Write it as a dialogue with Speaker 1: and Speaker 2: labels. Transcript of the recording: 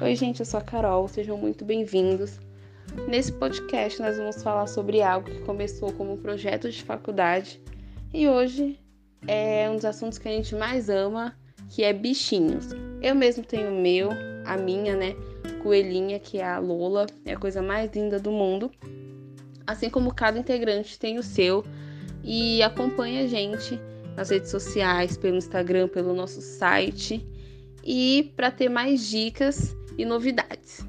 Speaker 1: Oi, gente, eu sou a Carol, sejam muito bem-vindos. Nesse podcast, nós vamos falar sobre algo que começou como um projeto de faculdade e hoje é um dos assuntos que a gente mais ama, que é bichinhos. Eu mesmo tenho o meu, a minha, né? Coelhinha, que é a Lola, é a coisa mais linda do mundo. Assim como cada integrante tem o seu e acompanha a gente nas redes sociais, pelo Instagram, pelo nosso site e para ter mais dicas e novidades.